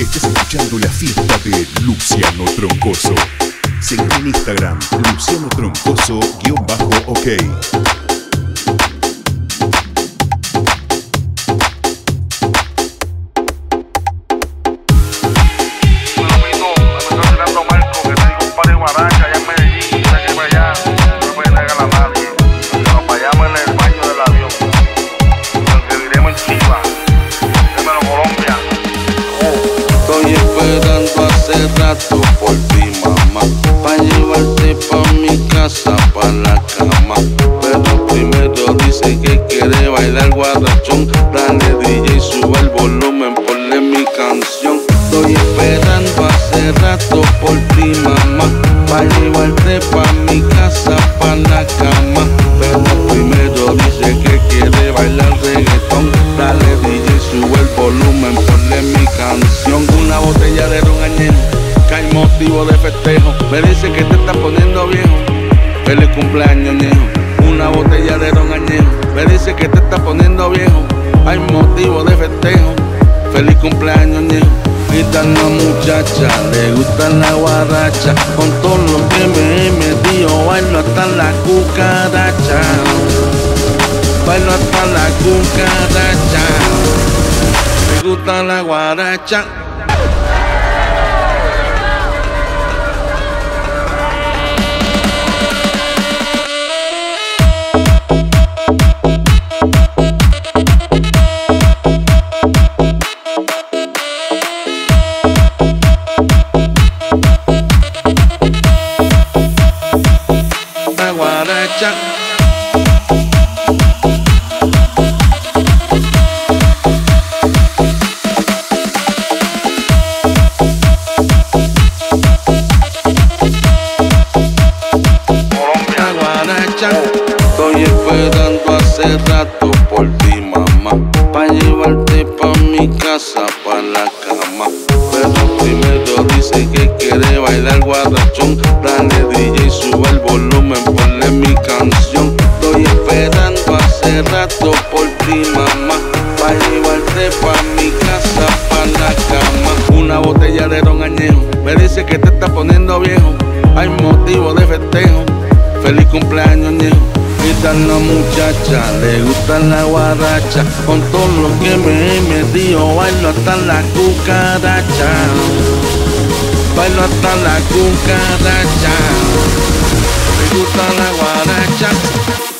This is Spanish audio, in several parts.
Estás escuchando la fiesta de Luciano Troncoso. Seguí en Instagram, Luciano Troncoso-OK. Bueno, casa, pa' la cama. Pero primero dice que quiere bailar guarachón. Dale DJ, sube el volumen, ponle mi canción. Estoy esperando hace rato por ti, mamá. Pa' llevarte pa' mi casa, pa' la cama. Pero primero dice que quiere bailar reggaetón. Dale DJ, sube el volumen, ponle mi canción. Una botella de ron añejo, que hay motivo de festejo. Me dice que te está poniendo viejo. Feliz cumpleaños, ñejo. Una botella de ron añejo. Me dice que te está poniendo viejo. Hay motivo de festejo. Feliz cumpleaños, ñejo. Esta la muchacha, le gusta la guaracha. Con todo lo que me metido, bailo hasta la cucaracha. Bailo hasta la cucaracha. Me gusta la guaracha. Por ti, mamá. Pa' llevarte pa' mi casa, pa' la cama. Pero primero dice que quiere bailar guarachón. Dale DJ, sube el volumen, ponle mi canción. Estoy esperando hace rato por ti, mamá. Pa' llevarte pa' mi casa, pa' la cama. Una botella de ron añejo. Me dice que te está poniendo viejo. Hay motivo de festejo. Feliz cumpleaños, ñejo. Esta la muchacha, le gusta la guaracha. Con todo lo que me he metido, bailo hasta la cucaracha. Bailo hasta la cucaracha. Me gusta la guaracha.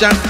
guaracha.